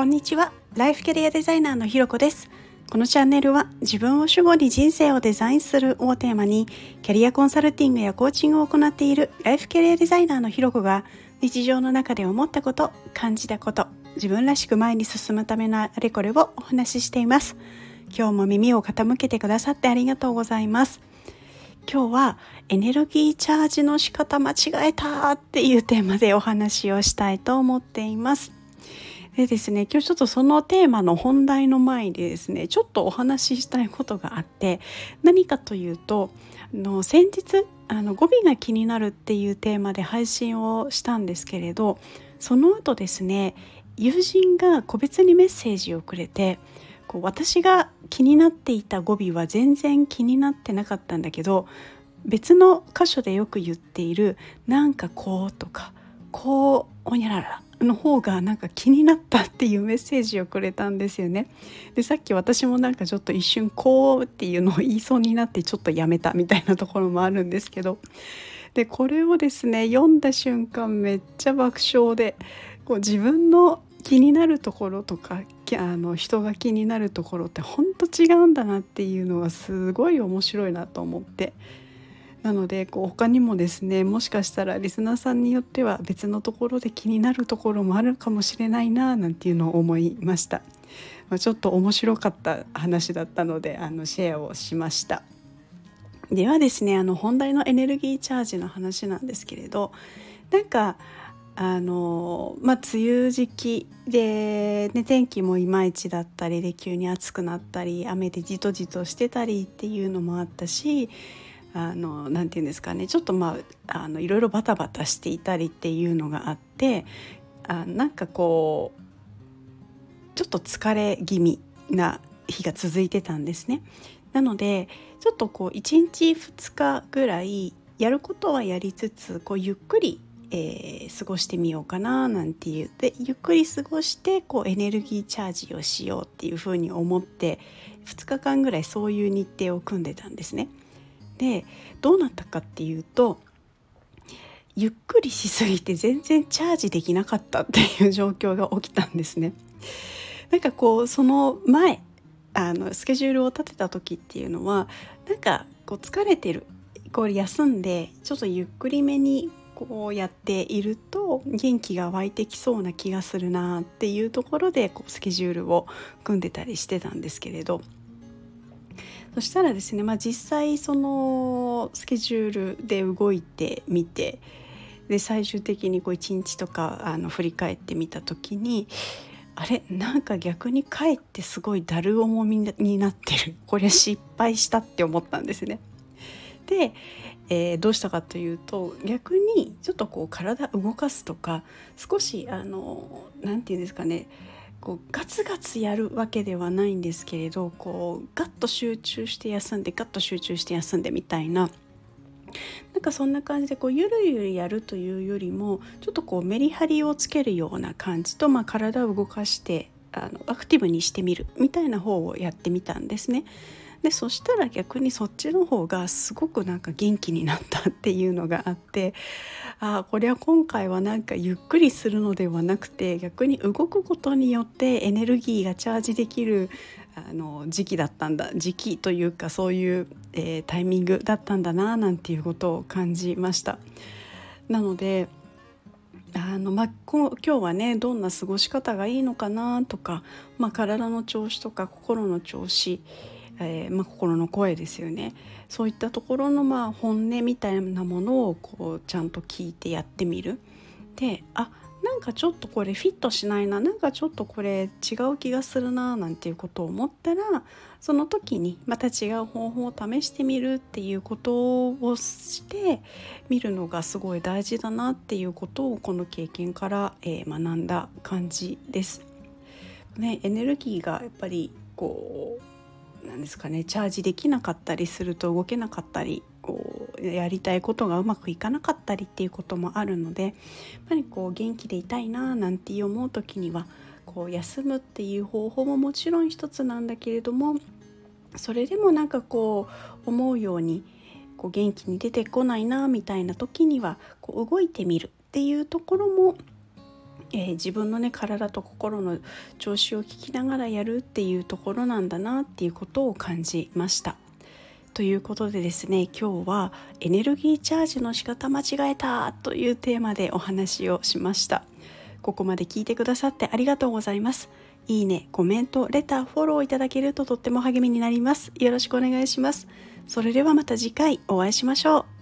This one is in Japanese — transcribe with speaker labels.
Speaker 1: こんにちは。ライフキャリアデザイナーのひろこです。このチャンネルは自分を主語に人生をデザインするをテーマにキャリアコンサルティングやコーチングを行っているライフキャリアデザイナーのひろこが日常の中で思ったこと感じたこと自分らしく前に進むためのあれこれをお話ししています。今日も耳を傾けてくださってありがとうございます。今日はエネルギーチャージの仕方間違えたっていうテーマでお話をしたいと思っています。でですね今日ちょっとそのテーマの本題の前でですねちょっとお話ししたいことがあって何かというとあの先日あの語尾が気になるっていうテーマで配信をしたんですけれどその後ですね友人が個別にメッセージをくれてこう私が気になっていた語尾は全然気になってなかったんだけど別の箇所でよく言っている「なんかこう」とか「こうおにゃらら」の方がなんか気になったっていうメッセージをくれたんですよね。でさっき私もなんかちょっと一瞬「こう」っていうのを言いそうになってちょっとやめたみたいなところもあるんですけどでこれをですね読んだ瞬間めっちゃ爆笑でこう自分の気になるところとかあの人が気になるところってほんと違うんだなっていうのはすごい面白いなと思ってなのでこう他にもですねもしかしたらリスナーさんによっては別のところで気になるところもあるかもしれないななんていうのを思いました、まあ、ちょっと面白かった話だったのであのシェアをしました。ではですねあの本題のエネルギーチャージの話なんですけれどなんかあのまあ梅雨時期で、ね、天気もいまいちだったりで急に暑くなったり雨でじとじとしてたりっていうのもあったしあのなんて言うんですかねちょっとまああのいろいろバタバタしていたりっていうのがあってあなんかこうちょっと疲れ気味な日が続いてたんですね。なのでちょっとこう1日2日ぐらいやることはやりつつこうゆっくりえー、過ごしてみようかななんていうでゆっくり過ごしてこうエネルギーチャージをしようっていうふうに思って2日間ぐらいそういう日程を組んでたんですね。でどうなったかっていうとゆっくりしすぎて全然チャージできなかったっていう状況が起きたんですね。なんかこうその前あのスケジュールを立てた時っていうのはなんかこう疲れてるこう休んでちょっとゆっくりめにこうやっていると元気が湧いてきそうな気がするなっていうところでこうスケジュールを組んでたりしてたんですけれどそしたらですね、まあ、実際そのスケジュールで動いてみてで最終的にこう1日とかあの振り返ってみた時にあれなんか逆にかえってすごいだる重みになってるこれ失敗したって思ったんですね。で、えー、どうしたかというと逆にちょっとこう体動かすとか少しあの何て言うんですかねこうガツガツやるわけではないんですけれどこうガッと集中して休んでガッと集中して休んでみたいな。なんかそんな感じでこうゆるゆるやるというよりもちょっとこうメリハリをつけるような感じと、まあ、体を動かしてあのアクティブにしてみるみたいな方をやってみたんですね。でそしたら逆にそっちの方がすごくなんか元気になったっていうのがあってああこれは今回はなんかゆっくりするのではなくて逆に動くことによってエネルギーがチャージできるあの時期だったんだ時期というかそういう、えー、タイミングだったんだななんていうことを感じました。なのであのまあ、今日はねどんな過ごし方がいいのかなとか、まあ、体の調子とか心の調子えー、まあ、心の声ですよねそういったところのまあ本音みたいなものをこうちゃんと聞いてやってみる。であなんかちょっとこれフィットしないななんかちょっとこれ違う気がするななんていうことを思ったらその時にまた違う方法を試してみるっていうことをしてみるのがすごい大事だなっていうことをこの経験から、えー、学んだ感じです。ね、エネルギーがやっぱりこうなんですかねチャージできなかったりすると動けなかったりやりたいことがうまくいかなかったりっていうこともあるのでやっぱりこう元気でいたいななんて思う時にはこう休むっていう方法ももちろん一つなんだけれどもそれでもなんかこう思うようにこう元気に出てこないなみたいな時にはこう動いてみるっていうところもえー、自分のね体と心の調子を聞きながらやるっていうところなんだなっていうことを感じました。ということでですね今日はエネルギーチャージの仕方間違えたというテーマでお話をしました。ここまで聞いてくださってありがとうございます。いいねコメントレターフォローいただけるととっても励みになります。よろしくお願いします。それではまた次回お会いしましょう。